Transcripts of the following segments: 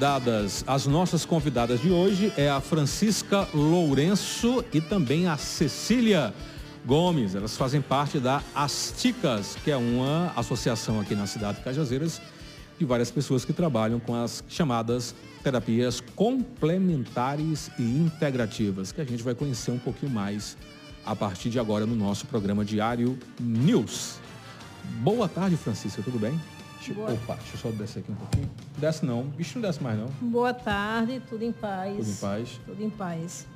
convidadas. As nossas convidadas de hoje é a Francisca Lourenço e também a Cecília Gomes. Elas fazem parte da Asticas, que é uma associação aqui na cidade de Cajazeiras de várias pessoas que trabalham com as chamadas terapias complementares e integrativas, que a gente vai conhecer um pouquinho mais a partir de agora no nosso programa Diário News. Boa tarde, Francisca, tudo bem? Deixa, Boa. Opa, deixa eu só descer aqui um pouquinho. Desce não, bicho não desce mais não. Boa tarde, tudo em paz. Tudo em paz. Tudo em paz.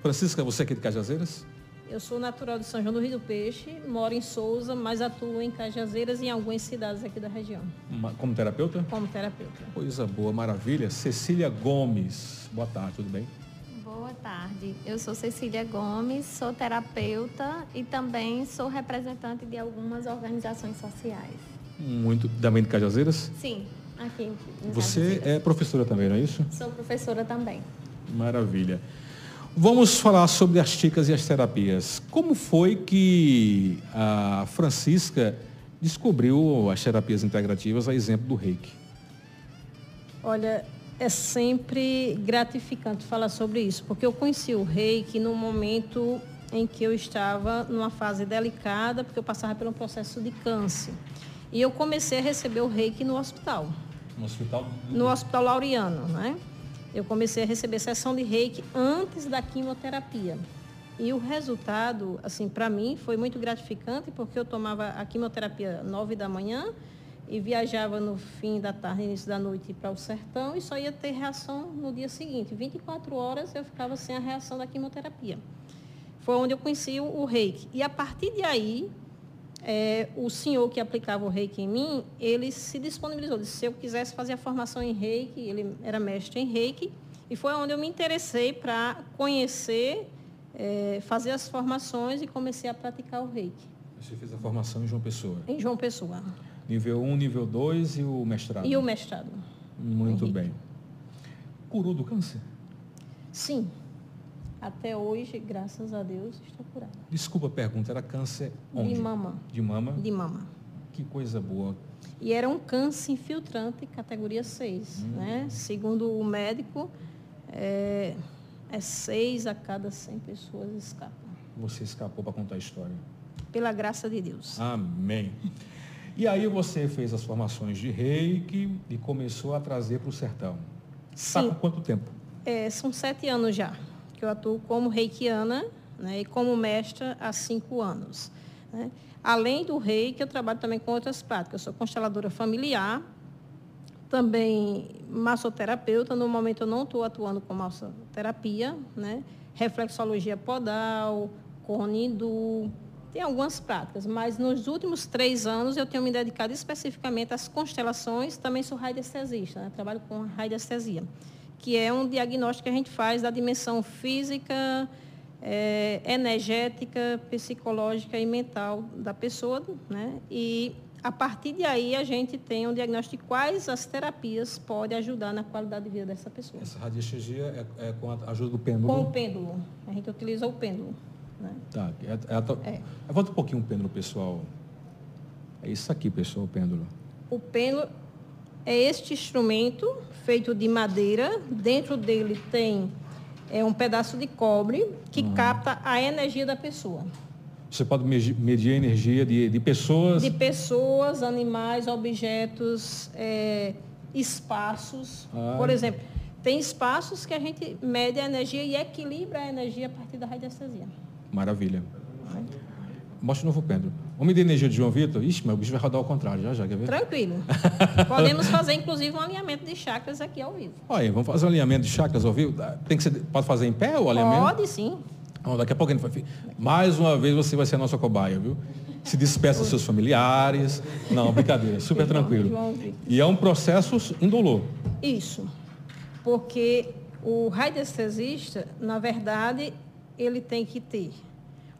Francisca, você é aqui de Cajazeiras? Eu sou natural de São João do Rio do Peixe, moro em Souza, mas atuo em Cajazeiras e em algumas cidades aqui da região. Como terapeuta? Como terapeuta. Coisa boa, maravilha. Cecília Gomes, boa tarde, tudo bem? Boa tarde. Eu sou Cecília Gomes, sou terapeuta e também sou representante de algumas organizações sociais. Muito. Também de Cajazeiras? Sim, aqui. Você é professora também, não é isso? Sou professora também. Maravilha. Vamos falar sobre as ticas e as terapias. Como foi que a Francisca descobriu as terapias integrativas a exemplo do reiki? Olha, é sempre gratificante falar sobre isso, porque eu conheci o reiki no momento em que eu estava numa fase delicada, porque eu passava por um processo de câncer. E eu comecei a receber o reiki no hospital. No hospital? No Hospital Laureano, né? eu comecei a receber sessão de reiki antes da quimioterapia. E o resultado, assim, para mim foi muito gratificante, porque eu tomava a quimioterapia nove da manhã e viajava no fim da tarde, início da noite para o sertão e só ia ter reação no dia seguinte. 24 horas eu ficava sem a reação da quimioterapia. Foi onde eu conheci o reiki. E a partir de aí, é, o senhor que aplicava o reiki em mim, ele se disponibilizou. Disse, se eu quisesse fazer a formação em reiki, ele era mestre em reiki, e foi onde eu me interessei para conhecer, é, fazer as formações e comecei a praticar o reiki. Você fez a formação em João Pessoa? Em João Pessoa. Nível 1, nível 2 e o mestrado? E o mestrado. Muito bem. Curou do câncer? Sim. Até hoje, graças a Deus, estou curada. Desculpa a pergunta, era câncer onde? De mama. De mama? De mama. Que coisa boa. E era um câncer infiltrante categoria 6. Hum. Né? Segundo o médico, é, é 6 a cada 100 pessoas escapam. Você escapou para contar a história. Pela graça de Deus. Amém. E aí você fez as formações de reiki e começou a trazer para o sertão. Sim. Está com quanto tempo? É, são sete anos já que eu atuo como reikiana né, e como mestra há cinco anos. Né. Além do reiki, eu trabalho também com outras práticas. Eu sou consteladora familiar, também massoterapeuta. No momento eu não estou atuando com massoterapia, né? reflexologia podal, cone tem algumas práticas, mas nos últimos três anos eu tenho me dedicado especificamente às constelações, também sou radiestesista, né? trabalho com radiestesia que é um diagnóstico que a gente faz da dimensão física, é, energética, psicológica e mental da pessoa, né? E a partir de aí a gente tem um diagnóstico de quais as terapias podem ajudar na qualidade de vida dessa pessoa. Essa radiestesia é, é com a ajuda do pêndulo? Com o pêndulo. A gente utiliza o pêndulo. Né? Tá. É, é, é. Volta um pouquinho o pêndulo, pessoal. É isso aqui, pessoal, o pêndulo. O pêndulo é este instrumento feito de madeira. Dentro dele tem é, um pedaço de cobre que uhum. capta a energia da pessoa. Você pode medir a energia de, de pessoas? De pessoas, animais, objetos, é, espaços. Ah, Por exemplo, tem espaços que a gente mede a energia e equilibra a energia a partir da radiestesia. Maravilha. Mostra o novo pêndulo. Vamos medir a energia de João Vitor? Ixi, mas o bicho vai rodar ao contrário, já, já, quer ver? Tranquilo. Podemos fazer, inclusive, um alinhamento de chakras aqui ao vivo. Olha, vamos fazer um alinhamento de chakras ao vivo? Tem que ser, pode fazer em pé o alinhamento? Pode, sim. Daqui a pouco a gente vai... Mais uma vez você vai ser a nossa cobaia, viu? Se despeça dos seus familiares. Não, brincadeira, super tranquilo. E é um processo indolor. Isso. Porque o radiestesista, na verdade, ele tem que ter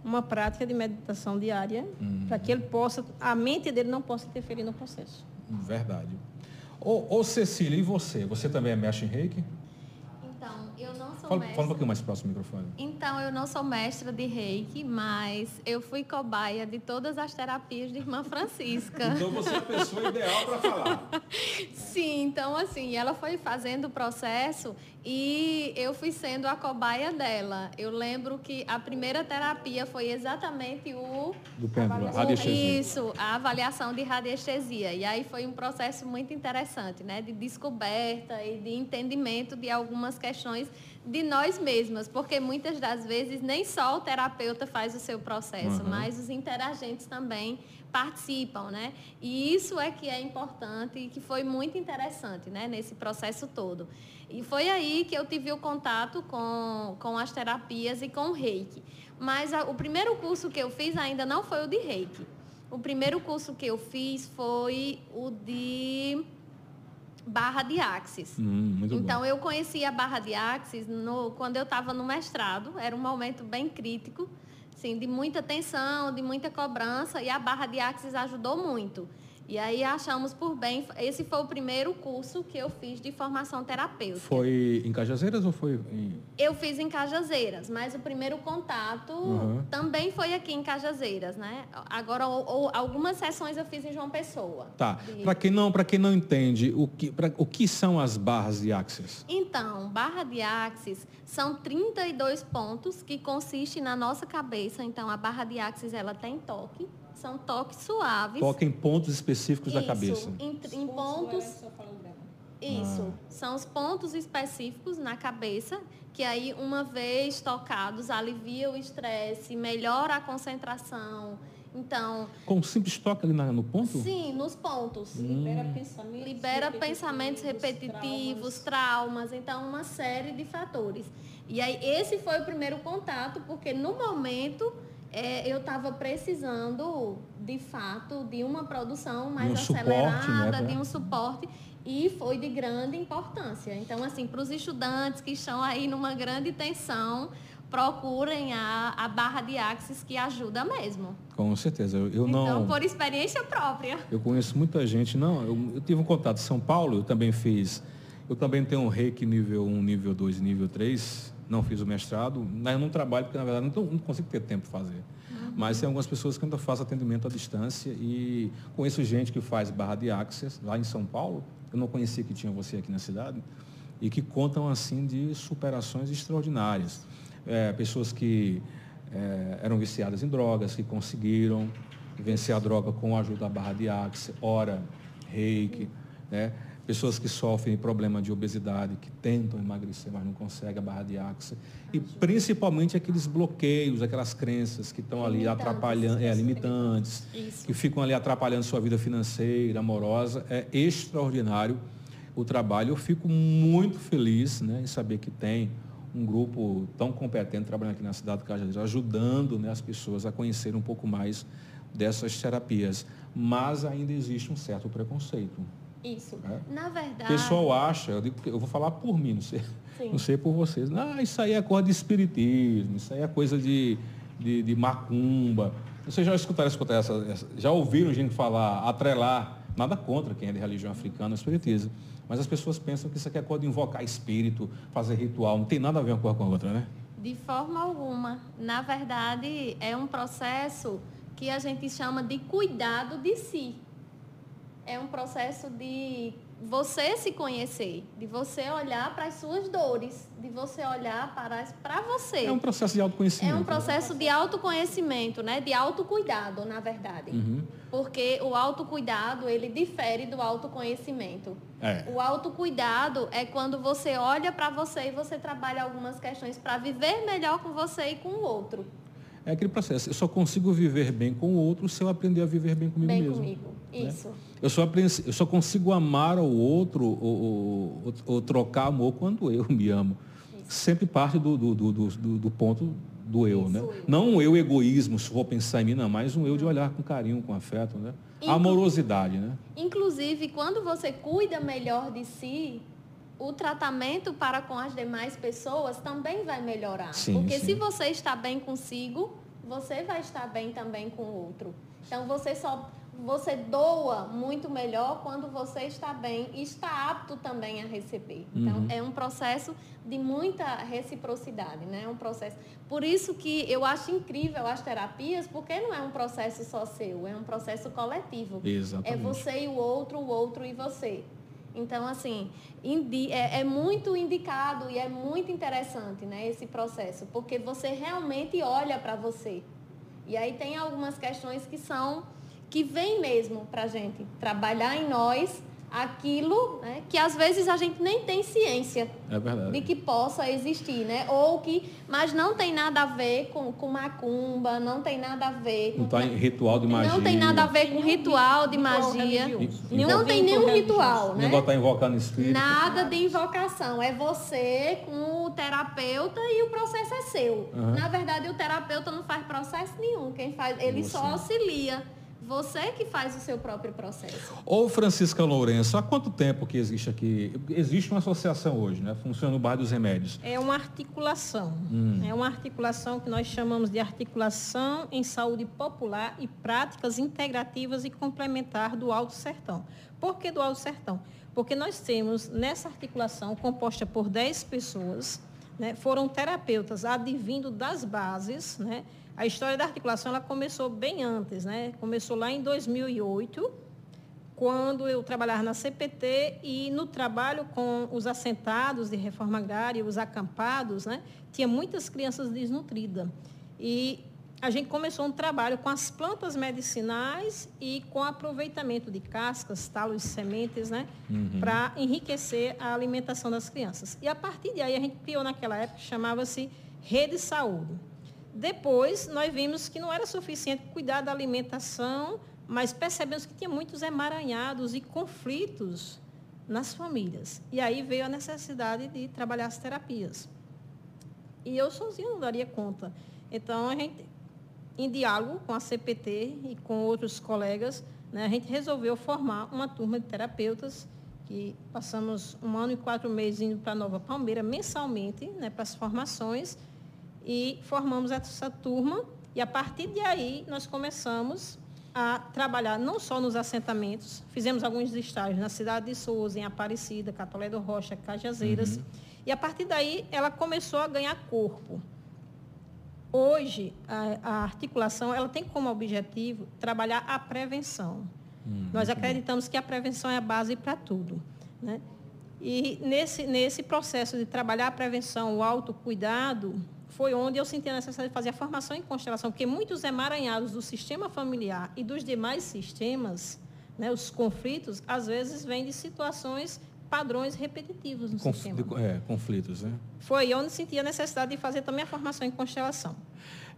uma prática de meditação diária uhum. para que ele possa, a mente dele não possa interferir no processo. Verdade. Ô, ô Cecília, e você? Você também é mestre em reiki? Então, eu não sou fala, fala, um pouquinho mais próximo do microfone. Então, eu não sou mestra de reiki, mas eu fui cobaia de todas as terapias de Irmã Francisca. então, você é a pessoa ideal para falar. Sim, então, assim, ela foi fazendo o processo e eu fui sendo a cobaia dela. Eu lembro que a primeira terapia foi exatamente o... Do pêndulo, radiestesia. Isso, a avaliação de radiestesia. E aí foi um processo muito interessante, né? De descoberta e de entendimento de algumas questões de nós mesmas, porque muitas das vezes nem só o terapeuta faz o seu processo, uhum. mas os interagentes também participam, né? E isso é que é importante e que foi muito interessante, né, nesse processo todo. E foi aí que eu tive o contato com, com as terapias e com o reiki. Mas a, o primeiro curso que eu fiz ainda não foi o de reiki. O primeiro curso que eu fiz foi o de barra de axis. Hum, então bom. eu conheci a barra de axis no, quando eu estava no mestrado, era um momento bem crítico, assim, de muita tensão, de muita cobrança, e a barra de axis ajudou muito. E aí achamos por bem, esse foi o primeiro curso que eu fiz de formação terapêutica. Foi em Cajazeiras ou foi em... Eu fiz em Cajazeiras, mas o primeiro contato uhum. também foi aqui em Cajazeiras, né? Agora, ou, algumas sessões eu fiz em João Pessoa. Tá. De... Para quem não, para quem não entende, o que, pra, o que são as barras de axis? Então, barra de axis são 32 pontos que consiste na nossa cabeça. Então, a barra de axis ela tem toque são toques suaves. Toque em pontos específicos Isso, da cabeça. Em, em pontos. Isso, ah. são os pontos específicos na cabeça, que aí, uma vez tocados, alivia o estresse, melhora a concentração. Então. Com um simples toque ali no ponto? Sim, nos pontos. Hum. Libera pensamentos. Libera repetitivos, pensamentos repetitivos, traumas. traumas, então uma série de fatores. E aí, esse foi o primeiro contato, porque no momento é, eu estava precisando, de fato, de uma produção mais um acelerada, suporte, né, de um suporte, e foi de grande importância. Então, assim, para os estudantes que estão aí numa grande tensão, procurem a, a barra de axis que ajuda mesmo. Com certeza. Eu, eu então, não. por experiência própria. Eu conheço muita gente. Não, eu, eu tive um contato em São Paulo, eu também fiz. Eu também tenho um reiki nível 1, nível 2 nível 3 não fiz o mestrado, mas não trabalho porque, na verdade, não, não consigo ter tempo para fazer. Uhum. Mas tem algumas pessoas que ainda fazem atendimento à distância e conheço gente que faz barra de access lá em São Paulo. Eu não conhecia que tinha você aqui na cidade e que contam assim de superações extraordinárias. É, pessoas que é, eram viciadas em drogas, que conseguiram vencer a droga com a ajuda da barra de access, ora, reiki, né? Pessoas que sofrem problema de obesidade, que tentam emagrecer, mas não conseguem a barra de axa. E principalmente aqueles bloqueios, aquelas crenças que estão ali atrapalhando, é, limitantes, Isso. que ficam ali atrapalhando sua vida financeira, amorosa. É extraordinário o trabalho. Eu fico muito feliz né, em saber que tem um grupo tão competente trabalhando aqui na cidade de Cajazeiras, ajudando né, as pessoas a conhecerem um pouco mais dessas terapias. Mas ainda existe um certo preconceito. Isso. É. Na verdade. O pessoal acha, eu, digo, eu vou falar por mim, não sei, não sei por vocês. Ah, isso aí é coisa de espiritismo, isso aí é coisa de, de, de macumba. Vocês já escutaram, escutaram essa, essa, já ouviram gente falar, atrelar, nada contra quem é de religião africana, espiritismo. Mas as pessoas pensam que isso aqui é coisa de invocar espírito, fazer ritual, não tem nada a ver uma coisa com a outra, né? De forma alguma. Na verdade, é um processo que a gente chama de cuidado de si é um processo de você se conhecer, de você olhar para as suas dores, de você olhar para para você. É um processo de autoconhecimento. É um processo de autoconhecimento, né? De autocuidado, na verdade. Uhum. Porque o autocuidado, ele difere do autoconhecimento. É. O autocuidado é quando você olha para você e você trabalha algumas questões para viver melhor com você e com o outro. É aquele processo. Eu só consigo viver bem com o outro se eu aprender a viver bem comigo bem mesmo. Comigo. Né? Isso. Né? Eu, só, eu só consigo amar o outro ou, ou, ou, trocar amor quando eu me amo. Isso. Sempre parte do, do, do, do, do ponto do eu, Isso, né? Eu. Não um eu egoísmo, se vou pensar em mim, não, mas um eu de olhar com carinho, com afeto, né? Amorosidade, né? Inclusive, quando você cuida melhor de si, o tratamento para com as demais pessoas também vai melhorar. Sim, Porque sim. se você está bem consigo, você vai estar bem também com o outro. Então você só você doa muito melhor quando você está bem e está apto também a receber. Então, uhum. é um processo de muita reciprocidade, né? É um processo. Por isso que eu acho incrível as terapias, porque não é um processo só seu, é um processo coletivo. Exatamente. É você e o outro, o outro e você. Então, assim, é, é, muito indicado e é muito interessante né, esse processo, porque você realmente olha para você. E aí tem algumas questões que são que vem mesmo para a gente trabalhar em nós aquilo né, que às vezes a gente nem tem ciência é de que possa existir, né? Ou que, mas não tem nada a ver com, com macumba, não tem nada a ver com. Não tá em ritual de magia. Não tem nada a ver com ritual de magia. Não tem nenhum ritual, né? Não tá invocando espírito. Nada de invocação. É você com o terapeuta e o processo é seu. Uhum. Na verdade, o terapeuta não faz processo nenhum. Quem faz, ele você. só auxilia. Você que faz o seu próprio processo. Ô Francisca Lourenço, há quanto tempo que existe aqui? Existe uma associação hoje, né? Funciona no bairro dos Remédios. É uma articulação. Hum. É uma articulação que nós chamamos de articulação em saúde popular e práticas integrativas e complementar do Alto Sertão. Por que do Alto Sertão? Porque nós temos nessa articulação composta por 10 pessoas, né? foram terapeutas advindo das bases, né? A história da articulação ela começou bem antes, né? Começou lá em 2008, quando eu trabalhava na CPT e no trabalho com os assentados de reforma agrária, os acampados, né? Tinha muitas crianças desnutridas. E a gente começou um trabalho com as plantas medicinais e com aproveitamento de cascas, talos, sementes, né? Uhum. Para enriquecer a alimentação das crianças. E a partir de aí a gente criou naquela época, chamava-se Rede Saúde. Depois, nós vimos que não era suficiente cuidar da alimentação, mas percebemos que tinha muitos emaranhados e conflitos nas famílias. E aí veio a necessidade de trabalhar as terapias. E eu sozinho não daria conta. Então, a gente, em diálogo com a CPT e com outros colegas, né, a gente resolveu formar uma turma de terapeutas que passamos um ano e quatro meses indo para Nova Palmeira mensalmente né, para as formações e formamos essa turma e a partir de aí nós começamos a trabalhar não só nos assentamentos, fizemos alguns estágios na cidade de Souza, em Aparecida, Catolé do Rocha, Cajazeiras, uhum. e a partir daí ela começou a ganhar corpo. Hoje, a, a articulação ela tem como objetivo trabalhar a prevenção. Uhum. Nós acreditamos que a prevenção é a base para tudo. Né? E nesse, nesse processo de trabalhar a prevenção, o autocuidado, foi onde eu senti a necessidade de fazer a formação em constelação, porque muitos emaranhados do sistema familiar e dos demais sistemas, né, os conflitos, às vezes vêm de situações padrões repetitivos no Conf, sistema. É, conflitos, né? Foi onde senti a necessidade de fazer também a formação em constelação.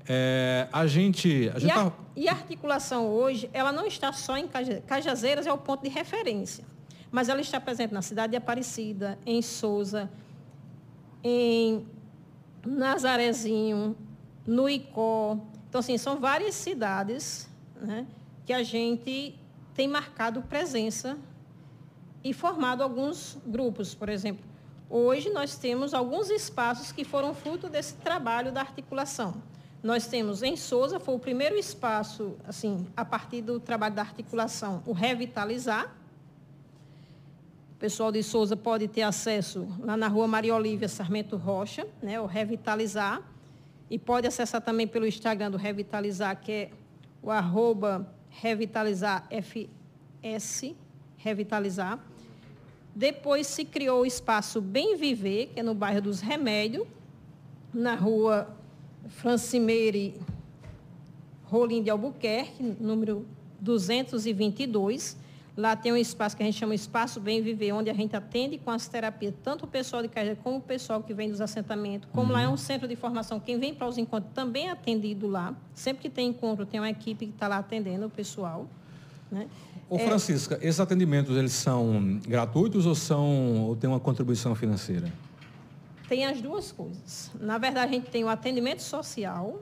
É, a gente... A gente e, a, tá... e, a, articulação hoje, ela não está só em Cajazeiras, é o ponto de referência. Mas ela está presente na cidade de Aparecida, em Souza, em Nazarezinho, no Icó. Então, assim, são várias cidades né, que a gente tem marcado presença e formado alguns grupos. Por exemplo, hoje nós temos alguns espaços que foram fruto desse trabalho da articulação. Nós temos em Souza, foi o primeiro espaço, assim, a partir do trabalho da articulação, o Revitalizar, pessoal de Souza pode ter acesso lá na rua Maria Olívia Sarmento Rocha, né, o Revitalizar. E pode acessar também pelo Instagram do Revitalizar, que é o arroba revitalizarfs, Revitalizar. Depois se criou o espaço Bem Viver, que é no bairro dos Remédios, na rua Francimeire Rolim de Albuquerque, número 222. Lá tem um espaço que a gente chama Espaço Bem Viver, onde a gente atende com as terapias, tanto o pessoal de casa como o pessoal que vem dos assentamentos. Como uhum. lá é um centro de formação, quem vem para os encontros também é atendido lá. Sempre que tem encontro, tem uma equipe que está lá atendendo o pessoal. Né? Ô, é... Francisca, esses atendimentos, eles são gratuitos ou, são, ou tem uma contribuição financeira? Tem as duas coisas. Na verdade, a gente tem o atendimento social,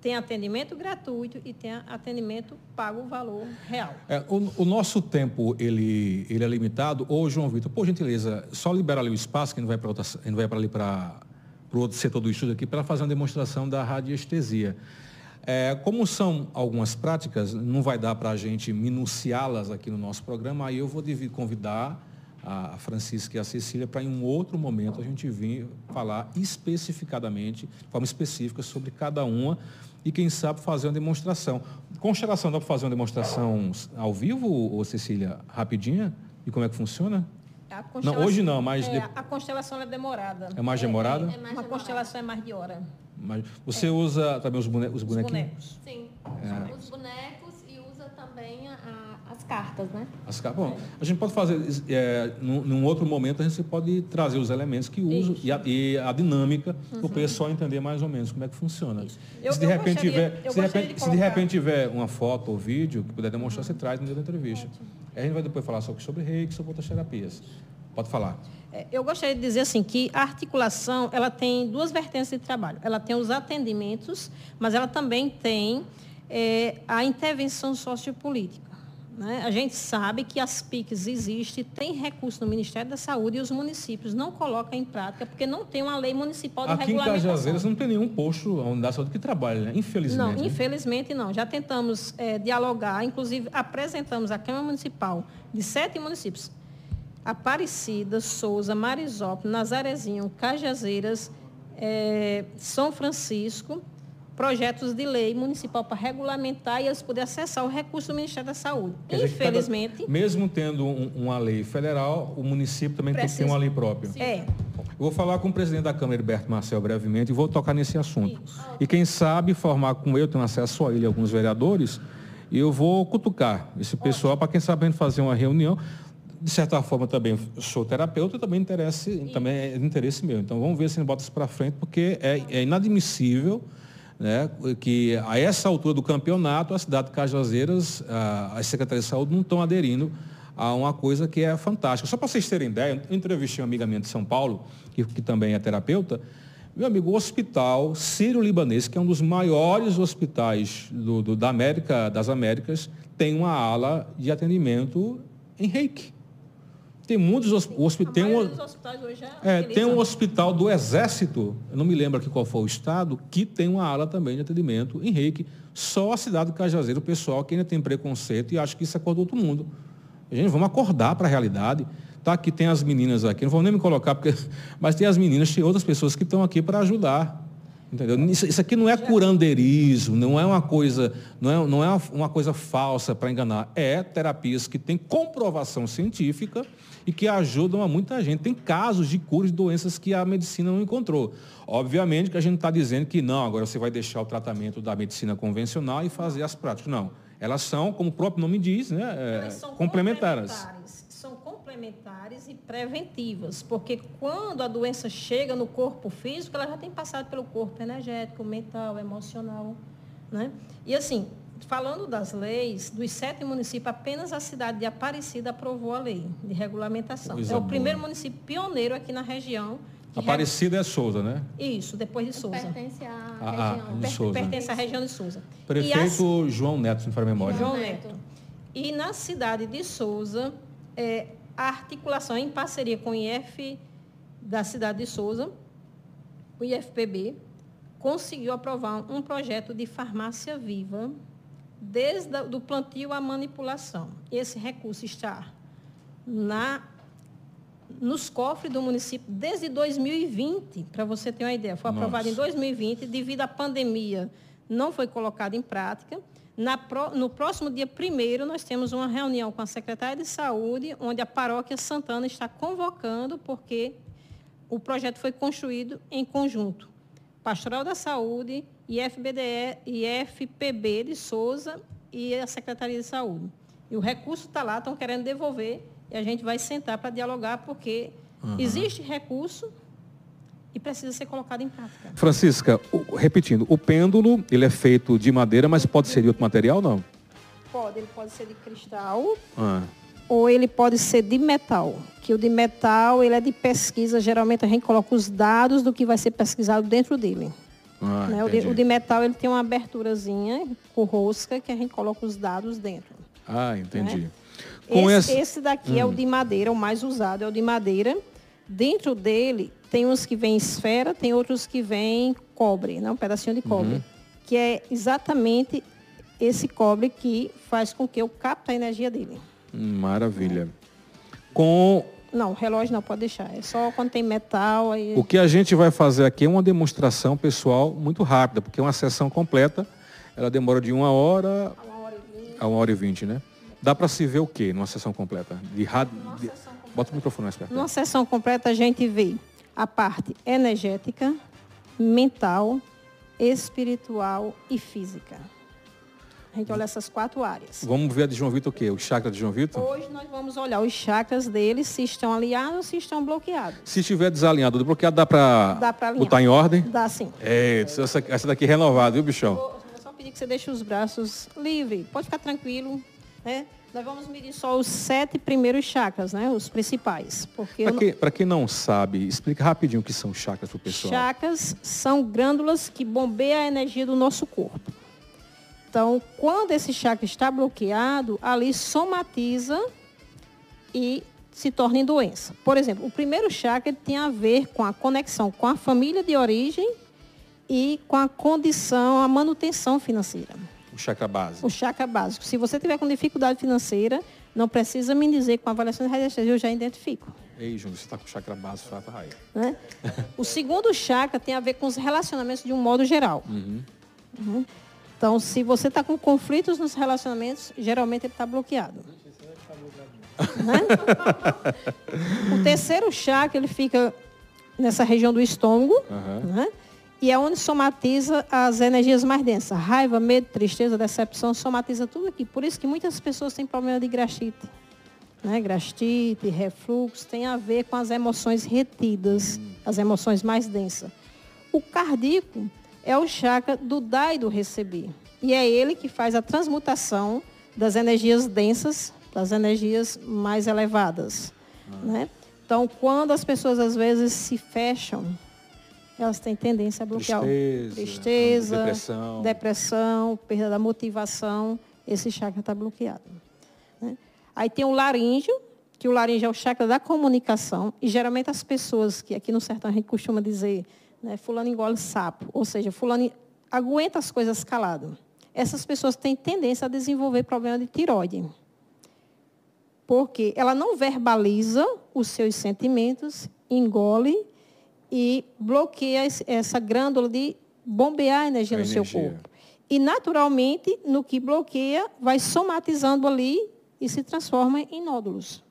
tem atendimento gratuito e tem atendimento pago o valor real. É, o, o, nosso tempo ele, ele é limitado. Ô, João Vitor, por gentileza, só libera ali o espaço, que não vai para vai para ali para o outro setor do estudo aqui, para fazer uma demonstração da radiestesia. É, como são algumas práticas, não vai dar para a gente minuciá-las aqui no nosso programa, aí eu vou convidar a Francisca e a Cecília para em um outro momento a gente vir falar especificadamente, de forma específica sobre cada uma e quem sabe fazer uma demonstração. Constelação, dá para fazer uma demonstração ao vivo, ou Cecília, rapidinha? E como é que funciona? Não, hoje não, mas... É, a constelação é demorada. É mais demorada? É, é, é mais Uma constelação é mais de hora. Mas você é. usa também os, bone os bonequinhos? Os bonecos. Sim. Os bonecos também a, cartas, né? As cartas. Bom, a gente pode fazer, é, num, num, outro momento, a gente pode trazer os elementos que usam e a, e a, dinâmica uhum. para o pessoal entender mais ou menos como é que funciona. Eu, se de repente tiver, se de repente, de se de repente tiver uma foto ou vídeo que puder demonstrar, uhum. você traz no dia da entrevista. Aí a gente vai depois falar sobre, sobre reiki, sobre outras terapias. Pode falar. É, eu gostaria de dizer assim que a articulação ela tem duas vertentes de trabalho. Ela tem os atendimentos, mas ela também tem é, a intervenção sociopolítica. Né? A gente sabe que as PICs existem, tem recurso no Ministério da Saúde e os municípios não colocam em prática porque não tem uma lei municipal de Aqui regulamentação. Aqui em Cajazeiras não tem nenhum posto da saúde que trabalhe, né? infelizmente. Não, infelizmente não. Já tentamos é, dialogar, inclusive apresentamos à Câmara Municipal de sete municípios. Aparecida, Souza, Marisópolis, Nazarezinho, Cajazeiras, é, São Francisco, projetos de lei municipal para regulamentar e eles poderem acessar o recurso do Ministério da Saúde. Quer Infelizmente. Cada, mesmo tendo um, uma lei federal, o município também precisa, tem que ter uma lei própria. Sim. É. Eu vou falar com o presidente da Câmara, Heriberto Marcel, brevemente, e vou tocar nesse assunto. Isso. E quem sabe formar com eu, tenho acesso a ele alguns vereadores, e eu vou cutucar esse pessoal para quem sabe a gente fazer uma reunião. De certa forma, também sou terapeuta, também, interesse, também é interesse meu. Então, vamos ver se a gente bota isso para frente, porque é, é inadmissível né, que a essa altura do campeonato, a cidade de Cajazeiras, as secretarias de saúde não estão aderindo a uma coisa que é fantástica. Só para vocês terem ideia, eu entrevistei uma amiga minha de São Paulo, que, que também é terapeuta, meu amigo, o Hospital Sírio-Libanês, que é um dos maiores hospitais do, do, da América, das Américas, tem uma ala de atendimento em reiki. Tem muitos hospitais. Tem, um, hospitais hoje é, tem um hospital do Exército, eu não me lembro aqui qual foi o estado, que tem uma ala também de atendimento em reiki. Só a cidade de Cajazeiro, o pessoal que ainda tem preconceito e acha que isso é coisa do outro mundo. Gente, vamos acordar para a realidade. Tá, aqui tem as meninas aqui, não vou nem me colocar, porque, mas tem as meninas, tem outras pessoas que estão aqui para ajudar. Entendeu? Isso, isso, aqui não é curandeirismo, não é uma coisa, não é, não é uma coisa falsa para enganar. É terapias que têm comprovação científica e que ajudam a muita gente. Tem casos de cura de doenças que a medicina não encontrou. Obviamente que a gente está dizendo que não, agora você vai deixar o tratamento da medicina convencional e fazer as práticas. Não. Elas são, como o próprio nome diz, né, é, complementares. complementares. Complementares e preventivas, porque quando a doença chega no corpo físico, ela já tem passado pelo corpo energético, mental, emocional. Né? E assim, falando das leis, dos sete municípios, apenas a cidade de Aparecida aprovou a lei de regulamentação. Coisa é o boa. primeiro município pioneiro aqui na região. Aparecida é Souza, né? Isso, depois de Souza. Pertence à ah, ah, região. de Souza. Pertence à região de Souza. Prefeito as... João Neto, se não for memória. João Neto. E na cidade de Souza, é, a articulação em parceria com o IF da cidade de Souza, o IFPB, conseguiu aprovar um projeto de farmácia viva desde o plantio à manipulação. Esse recurso está na, nos cofres do município desde 2020, para você ter uma ideia. Foi aprovado Nossa. em 2020, devido à pandemia, não foi colocado em prática. Na, no próximo dia 1 nós temos uma reunião com a Secretaria de Saúde, onde a Paróquia Santana está convocando, porque o projeto foi construído em conjunto. Pastoral da Saúde, IFBDE, IFPB de Souza e a Secretaria de Saúde. E o recurso está lá, estão querendo devolver, e a gente vai sentar para dialogar, porque uhum. existe recurso e precisa ser colocado em prática. Francisca, o, repetindo, o pêndulo, ele é feito de madeira, mas pode ser de outro material, não? Pode, ele pode ser de cristal. Ah ou ele pode ser de metal, que o de metal ele é de pesquisa, geralmente a gente coloca os dados do que vai ser pesquisado dentro dele. Ah, né? o, de, o, de, metal ele tem uma aberturazinha com rosca que a gente coloca os dados dentro. Ah, entendi. Né? Esse, esse... esse, daqui hum. é o hum. de madeira, o mais usado é o de madeira. Dentro dele tem uns que vêm esfera, tem outros que vêm cobre, né? um pedacinho de cobre. Uhum. que é exatamente esse cobre que faz com que eu capte a energia dele. Maravilha. Com não, relógio não pode deixar. É só quando tem metal. Aí... O que a gente vai fazer aqui é uma demonstração pessoal muito rápida, porque uma sessão completa, ela demora de uma hora a uma hora e vinte, a uma hora e vinte né? Dá para se ver o que numa sessão completa? De rádio. De... Bota o microfone mais perto. Numa sessão completa a gente vê a parte energética, mental, espiritual e física. A gente olha essas quatro áreas. Vamos ver a de João Vitor o quê? O chakra de João Vitor? Hoje nós vamos olhar os chakras dele, se estão alinhados ou se estão bloqueados. Se estiver desalinhado, bloqueado, dá para botar em ordem? Dá sim. É, essa, essa daqui é renovada, viu, bichão? Vou, vou só pedir que você deixe os braços livres. Pode ficar tranquilo, né? Nós vamos medir só os sete primeiros chakras, né? Os principais. Para não... quem, quem não sabe, explica rapidinho o que são chakras para o pessoal. Chakras são glândulas que bombeiam a energia do nosso corpo. Então, quando esse chakra está bloqueado, ali somatiza e se torna em doença. Por exemplo, o primeiro chakra tem a ver com a conexão com a família de origem e com a condição, a manutenção financeira. O chakra básico. O chakra básico. Se você tiver com dificuldade financeira, não precisa me dizer com avaliação de radiestesia, eu já identifico. Ei, Júnior, você está com o chakra básico, fata raio. Né? o segundo chakra tem a ver com os relacionamentos de um modo geral. Uhum. Uhum. Então, se você está com conflitos nos relacionamentos, geralmente ele está bloqueado. Né? o terceiro chakra, ele fica nessa região do estômago, uhum. né? E é onde somatiza as energias mais densas. Raiva, medo, tristeza, decepção, somatiza tudo aqui. Por isso que muitas pessoas têm problema de gastrite. Né? Gastrite, refluxo, tem a ver com as emoções retidas, as emoções mais densas. O cardíaco é o chakra do dar e do receber. E é ele que faz a transmutação das energias densas para as energias mais elevadas. Ah. Né? Então, quando as pessoas às vezes se fecham, elas têm tendência a bloquear tristeza, tristeza depressão. depressão, perda da motivação, esse chakra está bloqueado. Né? Aí tem o laríngeo, que o laríngeo é o chakra da comunicação, e geralmente as pessoas, que aqui no sertão a gente costuma dizer, né? Fulano engole sapo. Ou seja, fulano aguenta as coisas calado. Essas pessoas têm tendência a desenvolver problema de tiroide. Porque ela não verbaliza os seus sentimentos, engole e bloqueia essa glândula de bombear a energia a no energia. seu corpo. E, naturalmente, no que bloqueia, vai somatizando ali e se transforma em nódulos.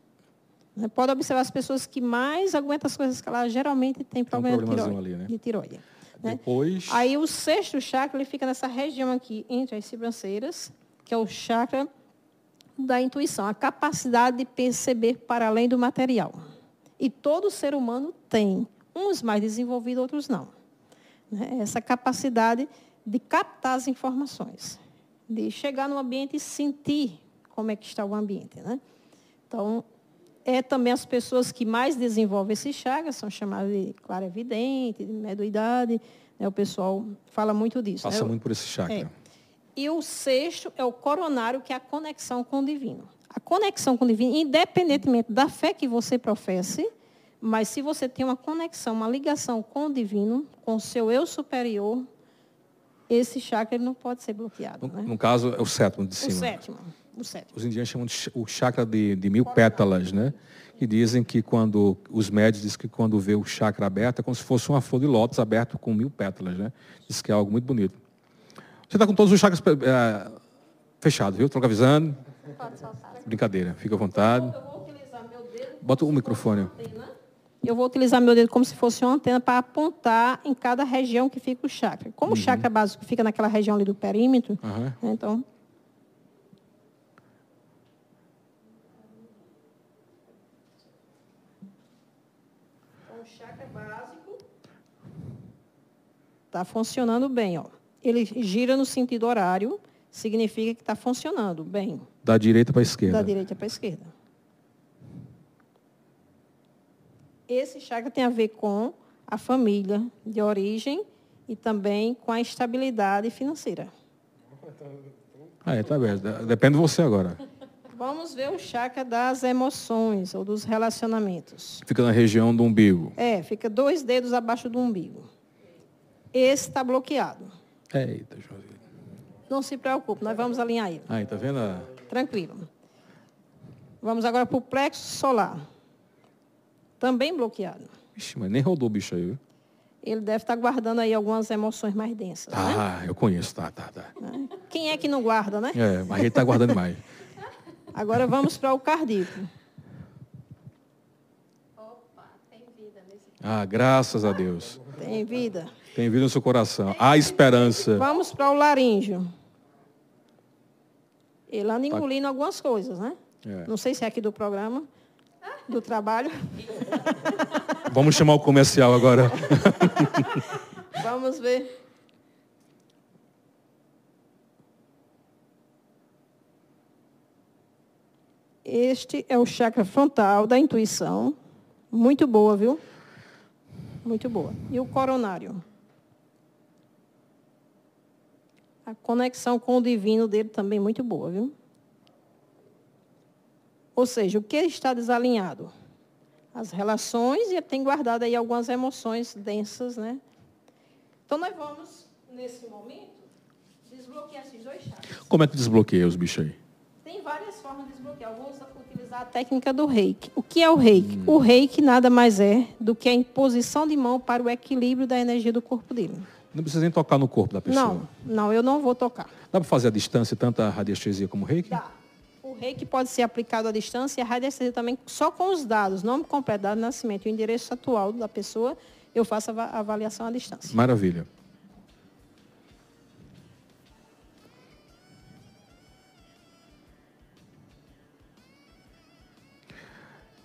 Pode observar as pessoas que mais aguentam as coisas caladas, geralmente têm problema um de tiroide. Ali, né? de tiroide né? Depois... Aí o sexto chakra ele fica nessa região aqui, entre as sobrancelhas, que é o chakra da intuição, a capacidade de perceber para além do material. E todo ser humano tem, uns mais desenvolvidos, outros não. Né? Essa capacidade de captar as informações, de chegar no ambiente e sentir como é que está o ambiente. Né? Então, é também as pessoas que mais desenvolvem esse chaga, são chamadas de clarividente, de mediunidade. Né? O pessoal fala muito disso. Passa né? muito por esse chakra. É. E o sexto é o coronário, que é a conexão com o divino. A conexão com o divino, independentemente da fé que você professe, mas se você tem uma conexão, uma ligação com o divino, com o seu eu superior, esse chakra ele não pode ser bloqueado. No, né? no caso, é o sétimo de cima. O sétimo o sétimo. Os indianos chamam de o chakra de, de mil pétalas, né? E dizem que quando, os médicos dizem que quando vê o chakra aberto, é como se fosse uma flor de lótus aberto com mil pétalas, né? Diz que é algo muito bonito. Você está com todos os chakras é, fechados, viu? Troca avisando. Pode soltar. Brincadeira, fica à vontade. Eu vou utilizar meu dedo. Bota o microfone. Eu vou utilizar meu dedo como se fosse uma antena para apontar em cada região que fica o chakra. Como uhum. o chakra básico fica naquela região ali do perímetro, uhum. então Está funcionando bem, ó. Ele gira no sentido horário, significa que está funcionando bem. Da direita para a esquerda. Da direita para a esquerda. Esse chakra tem a ver com a família de origem e também com a estabilidade financeira. Ah, é, tá bem. Depende de você agora. Vamos ver o chakra das emoções ou dos relacionamentos. Fica na região do umbigo. É, fica dois dedos abaixo do umbigo esse está bloqueado. Eita, Joãozinho. Não se preocupe, nós vamos alinhar ele. Aí, tá vendo? Tranquilo. Vamos agora para o plexo solar. Também bloqueado. Ixi, mas nem rodou o bicho aí, viu? Ele deve estar guardando aí algumas emoções mais densas. né? Ah, eu conheço, tá, tá, tá. Quem é que não guarda, né? É, mas ele tá guardando mais. Agora vamos para o cardíaco. Opa, tem vida nesse. Ah, graças a Deus. Tem vida. Tem vida no seu coração. Há esperança. Vamos para o laríngeo. Ele anda engolindo algumas coisas, né? É. Não sei se é aqui do programa, do trabalho. Vamos chamar o comercial agora. Vamos ver. Este é o chakra frontal da intuição. Muito boa, viu? Muito boa. E o coronário? A conexão com o divino dele também muito boa, viu? Ou seja, o que está desalinhado? As relações e tem guardado aí algumas emoções densas, né? Então nós vamos, nesse momento, desbloquear esses dois chakras. Como é que desbloqueia os bichos aí? Tem várias formas de desbloquear. Eu vou utilizar a técnica do reiki. O que é o reiki? O reiki nada mais é do que a imposição de mão para o equilíbrio da energia do corpo dele. Não precisa nem tocar no corpo da pessoa. Não, não, eu não vou tocar. Dá para fazer a distância, tanto a radiestesia como o reiki? Dá. O reiki pode ser aplicado à distância e a radiestesia também só com os dados, nome completo, dado de nascimento e o endereço atual da pessoa, eu faço a avaliação à distância. Maravilha.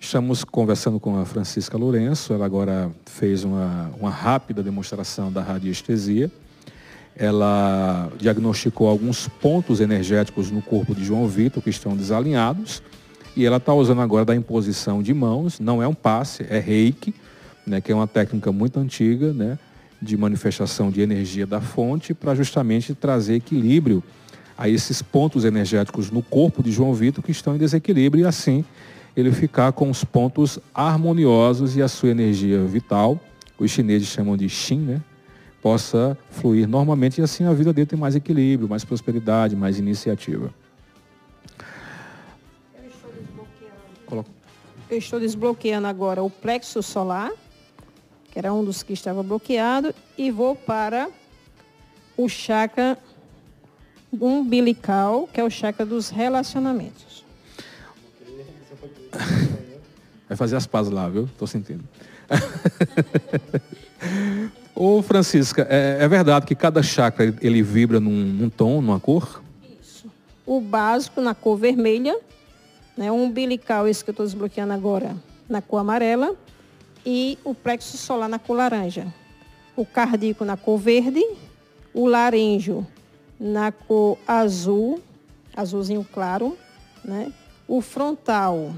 Estamos conversando com a Francisca Lourenço. Ela agora fez uma, uma rápida demonstração da radiestesia. Ela diagnosticou alguns pontos energéticos no corpo de João Vitor que estão desalinhados. E ela está usando agora da imposição de mãos. Não é um passe, é reiki, né, que é uma técnica muito antiga, né, de manifestação de energia da fonte para justamente trazer equilíbrio a esses pontos energéticos no corpo de João Vitor que estão em desequilíbrio e assim ele ficar com os pontos harmoniosos e a sua energia vital, os chineses chamam de Xin, né? Possa fluir normalmente e assim a vida dele tem mais equilíbrio, mais prosperidade, mais iniciativa. Eu estou desbloqueando agora o plexo solar, que era um dos que estava bloqueado, e vou para o chakra umbilical, que é o chakra dos relacionamentos. Vai fazer as pazes lá, viu? Tô sentindo. Ô, Francisca, é, é verdade que cada chakra ele- vibra num, num tom, numa cor? O básico na cor vermelha, né? o umbilical, esse que eu estou desbloqueando agora, na cor amarela, e o plexo solar na cor laranja. O cardíaco na cor verde, o laríngeo na cor azul, azulzinho claro, né? o frontal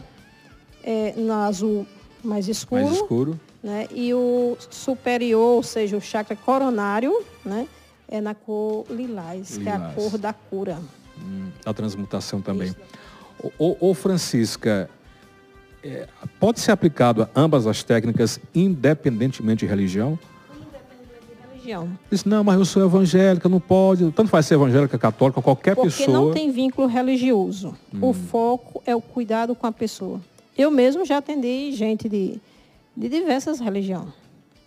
é no azul mais escuro, Mais escuro. Né? E o superior, ou seja, o chakra coronário, né? É na cor lilás, que é a Lilás. cor da cura. Hum, a transmutação também. Ô, Francisca, é, pode ser aplicado a ambas as técnicas independentemente de religião? Religião. Diz, não, mas eu sou evangélica, não pode. Tanto faz ser evangélica, católica, qualquer Porque pessoa. não tem vínculo religioso. O foco é o cuidado com a pessoa. Eu mesmo já atendi gente de, de diversas religiões.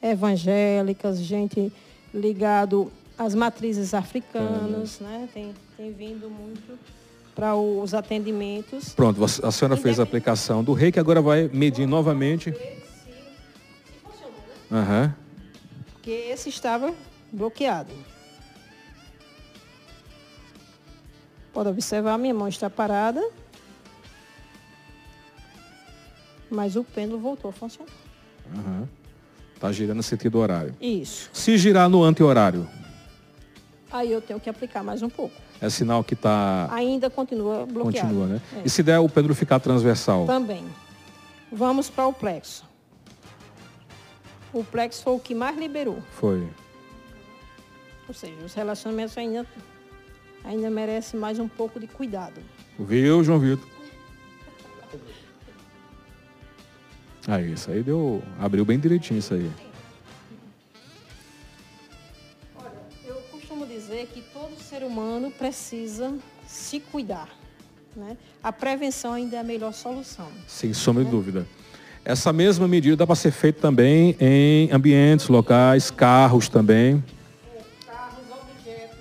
Evangélicas, gente ligado às matrizes africanas, né? Tem, tem vindo muito para os atendimentos. Pronto, a senhora fez a aplicação do rei, que agora vai medir novamente. Aham. Porque esse estava bloqueado. Pode observar, minha mão está parada. Mas o pêndulo voltou a funcionar. Aham. Tá girando no sentido horário. Isso. Se girar no anti-horário, Aí eu tenho que aplicar mais um pouco. é sinal que está. Ainda continua bloqueado. Continua, né? É. E se der o pêndulo ficar transversal? Também. Vamos para o plexo. O plexo foi o que mais liberou. Foi. Ou seja, os relacionamentos ainda, ainda merecem mais um pouco de cuidado. Viu, João Vitor? Aí, isso aí deu. Abriu bem direitinho isso aí. Olha, eu costumo dizer humano precisa se cuidar. Né? A prevenção ainda é a melhor solução. Sem sombra de dúvida. Essa mesma medida dá para ser feita também em ambientes locais, carros também. Carros, objetos.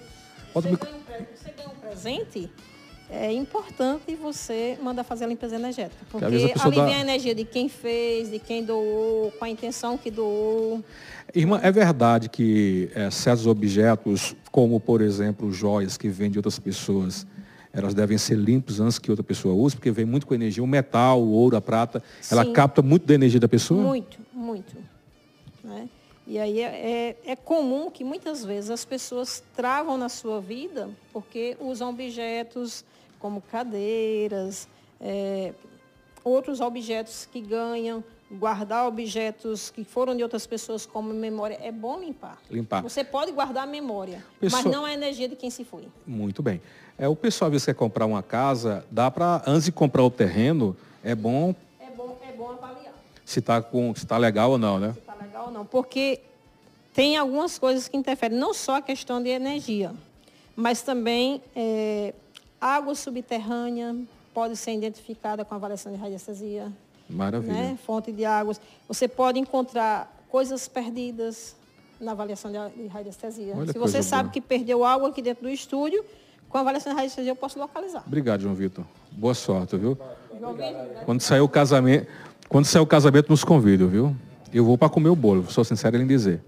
Você micro- ganha, um você ganha um presente, é importante você mandar fazer a limpeza energética. Porque ali dá- vem a energia de quem fez, de quem doou, com a intenção que doou. Irmã, é verdade que eh, certos objetos, como por exemplo joias que vêm de outras pessoas, elas devem ser limpos antes que outra pessoa use, porque vem muito com energia. O metal, o ouro, a prata, ela Sim. capta muito da energia da pessoa? Muito, muito. né? E aí é, é, é comum que muitas vezes as pessoas travam na sua vida porque usam objetos como cadeiras, é, outros objetos que ganham, guardar objetos que foram de outras pessoas como memória. É bom limpar. Limpar. Você pode guardar a memória, mas não a energia de quem se foi. Muito bem. É, o pessoal, às vezes, quer comprar uma casa, dá para, antes de comprar o terreno, é bom É bom, é bom avaliar. se está tá legal ou não, né? se está legal ou não. Porque tem algumas coisas que interferem, não só a questão de energia, mas também é, água subterrânea pode ser identificada com avaliação de radiestesia, Maravilha. né? fonte de águas. Você pode encontrar coisas perdidas na avaliação de, radiestesia. Olha Se você sabe boa. que perdeu algo aqui dentro do estúdio, com a avaliação de radiestesia eu posso localizar. Obrigado, João Vitor. Boa sorte, viu? Vitor, Quando sair o casamento, quando sair o casamento, nos convido, viu? Eu vou para comer o bolo, sou sincero em dizer.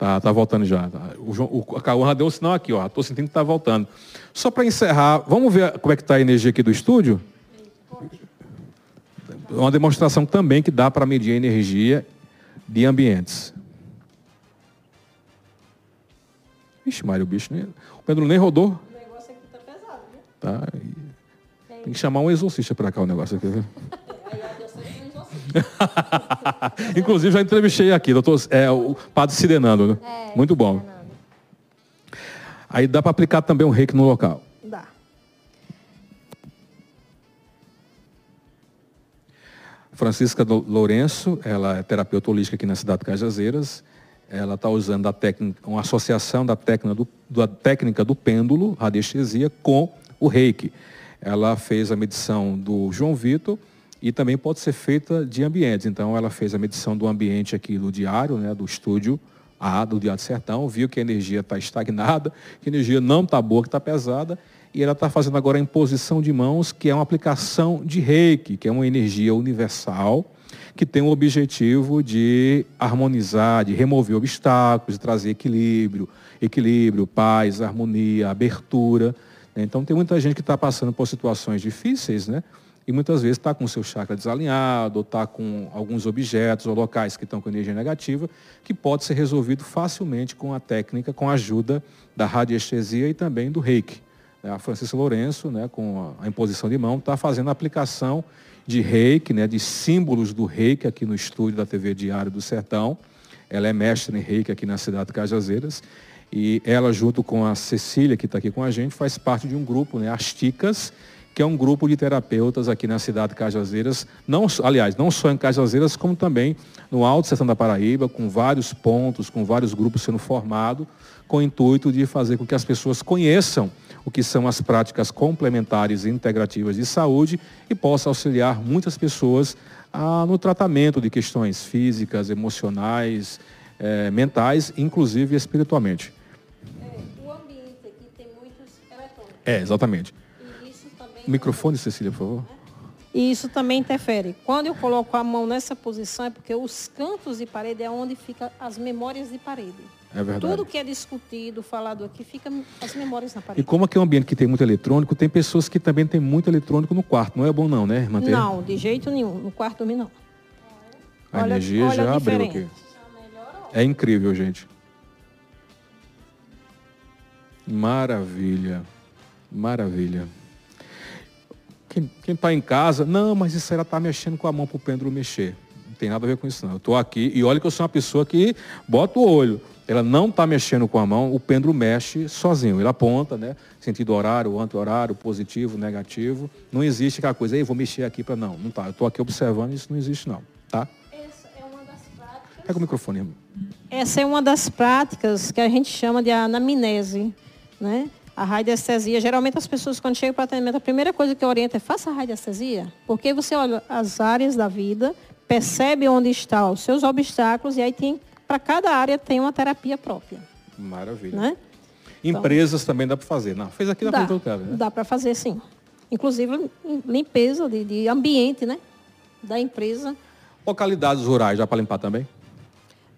Tá, tá voltando já. tá. O, João, o a Cauã já deu um sinal aqui, ó. Estou sentindo que tá voltando. Só para encerrar, vamos ver como é que está a energia aqui do estúdio? É uma demonstração também que dá para medir a energia de ambientes. Vixe, Mário, o bicho nem, o pêndulo nem rodou. o negócio aqui está pesado, viu? Tá? Tem que chamar um exorcista para cá o negócio aqui, viu? Inclusive já entrevistei aqui, doutor, é, o padre Sidenando, né? É, Muito bom. Fernando. Aí dá para aplicar também um reiki no local. Dá. Francisca Lou- Lourenço, ela é terapeuta holística aqui na cidade de Cajazeiras. Ela está usando a técnica, uma associação da técnica do, da técnica do pêndulo, radiestesia, com o reiki. Ela fez a medição do João Vitor e também pode ser feita de ambientes. Então, ela fez a medição do ambiente aqui do diário, né, do estúdio A, do Diário Sertão, viu que a energia está estagnada, que a energia não está boa, que está pesada, e ela está fazendo agora a imposição de mãos, que é uma aplicação de reiki, que é uma energia universal, que tem o objetivo de harmonizar, de remover obstáculos, de trazer equilíbrio, equilíbrio, paz, harmonia, abertura. né? Então tem muita gente que está passando por situações difíceis, né? E muitas vezes está com o seu chakra desalinhado, ou está com alguns objetos ou locais que estão com energia negativa, que pode ser resolvido facilmente com a técnica, com a ajuda da radiestesia e também do reiki. A Francisca Lourenço, né, com a imposição de mão, está fazendo a aplicação de reiki, né, de símbolos do reiki aqui no estúdio da TV Diário do Sertão. Ela é mestre em reiki aqui na cidade de Cajazeiras. E ela, junto com a Cecília, que está aqui com a gente, faz parte de um grupo, né, As Ticas, que é um grupo de terapeutas aqui na cidade de Cajazeiras, não, aliás, não só em Cajazeiras, como também no Alto Sertão da Paraíba, com vários pontos, com vários grupos sendo formados, com o intuito de fazer com que as pessoas conheçam o que são as práticas complementares e integrativas de saúde e possa auxiliar muitas pessoas ah, no tratamento de questões físicas, emocionais, eh, mentais, inclusive espiritualmente. É, o ambiente aqui tem muitos eletrônicos. É, exatamente. E isso também, O microfone, Cecília, por favor. e isso também interfere. Quando eu coloco a mão nessa posição é porque os cantos de parede é onde ficam as memórias de parede. É verdade. Tudo que é discutido, falado aqui, fica as memórias na E parede. como aqui é um ambiente que tem muito eletrônico, tem pessoas que também têm muito eletrônico no quarto. Não é bom não, né, Tere? Não, de jeito nenhum. No quarto dormir não. A Olha- energia olha já a abriu aqui. É incrível, gente. Maravilha. Maravilha. Quem está em casa, não, mas isso aí ela está mexendo com a mão para o pêndulo mexer. Não tem nada a ver com isso, não. Eu estou aqui e olha que eu sou uma pessoa que bota o olho. Ela não está mexendo com a mão, o pêndulo mexe sozinho. Ele aponta, né? Sentido horário, anti-horário, positivo, negativo. Não existe aquela coisa, ei, vou mexer aqui para não. Não tá. Eu estou aqui observando, isso não existe, não. Tá? Essa é uma das práticas. Pega o microfone, irmão. Essa é uma das práticas que a gente chama de anamnese, né? A radiestesia, geralmente as pessoas quando chegam para atendimento, a primeira coisa que eu oriento é faça a radiestesia, porque você olha as áreas da vida, percebe onde estão os seus obstáculos e aí tem para cada área tem uma terapia própria. Maravilha. Né? Empresas então, também dá para fazer. Não, fez aqui na dá, do né? Dá para fazer sim. Inclusive limpeza de, de ambiente, né? Da empresa. Localidades rurais, dá para limpar também?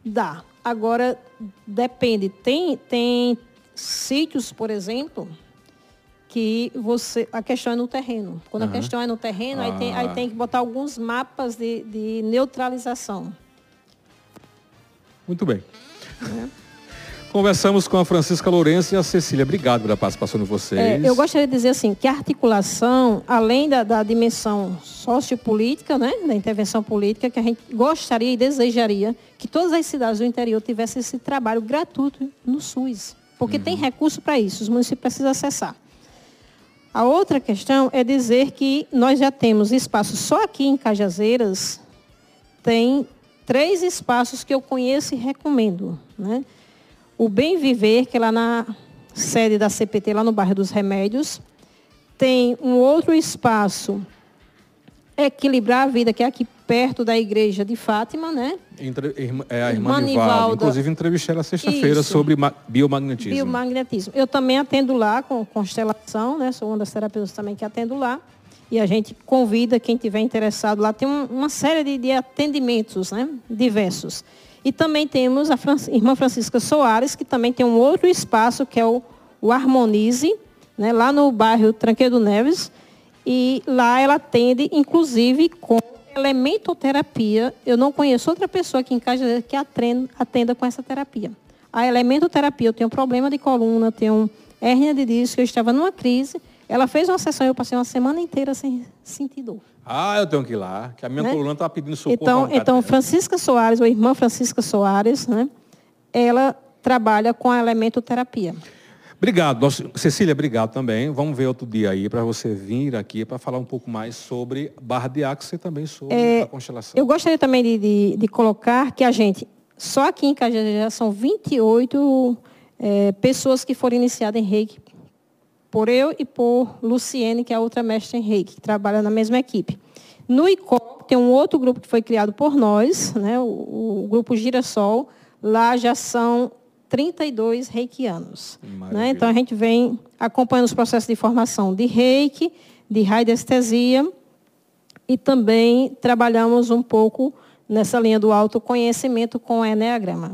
Dá. Agora, depende. Tem, tem sítios, por exemplo, que você. A questão é no terreno. Quando uhum. a questão é no terreno, ah. aí, tem, aí ah. tem que botar alguns mapas de, de neutralização. Muito bem. É. Conversamos com a Francisca Lourenço e a Cecília. Obrigado pela participação de vocês. É, eu gostaria de dizer assim, que a articulação, além da, da dimensão sociopolítica, né, da intervenção política, que a gente gostaria e desejaria que todas as cidades do interior tivessem esse trabalho gratuito no SUS. Porque uhum. tem recurso para isso, os municípios precisam acessar. A outra questão é dizer que nós já temos espaço só aqui em Cajazeiras, tem três espaços que eu conheço e recomendo. Né? O Bem Viver, que é lá na sede da CPT, lá no bairro dos Remédios. Tem um outro espaço, Equilibrar a Vida, que é aqui perto da igreja de Fátima, né? Entre, é a irmã, irmã Nivalda. Inclusive, entrevistei ela sexta-feira sobre biomagnetismo. Biomagnetismo. Eu também atendo lá com constelação, né? Sou uma das terapeutas também que atendo lá. E a gente convida quem tiver interessado lá. Tem um, uma série de, de atendimentos né? diversos. E também temos a irmã Francisca Soares, que também tem um outro espaço, que é o, o Harmonize, né, lá no bairro Tranqueiro Neves. E lá ela atende, inclusive, com elementoterapia. Eu não conheço outra pessoa aqui em casa que atenda, atenda com essa terapia. A elementoterapia, eu tenho um problema de coluna, tenho hérnia de disco, eu estava numa crise. Ela fez uma sessão, eu passei uma semana inteira sem sentir dor. Ah, eu tenho que ir lá, que a minha né? coluna está pedindo socorro. Então, então Francisca Soares, ou irmã Francisca Soares, né? ela trabalha com a elementoterapia. Obrigado. Nossa, Cecília, obrigado também. Vamos ver outro dia aí para você vir aqui para falar um pouco mais sobre Barra de Axis e também sobre é, a constelação. Eu gostaria também de, de, de, colocar que a gente, só aqui em Cajajá, são 28 é, pessoas que foram iniciadas em reiki por eu e por Luciene, que é a outra mestre em reiki, que trabalha na mesma equipe. No ICOP, tem um outro grupo que foi criado por nós, né, o, o grupo Girassol. Lá já são 32 reikianos. Né? Então, a gente vem acompanhando os processos de formação de reiki, de radiestesia, e também trabalhamos um pouco nessa linha do autoconhecimento com o Enneagrama.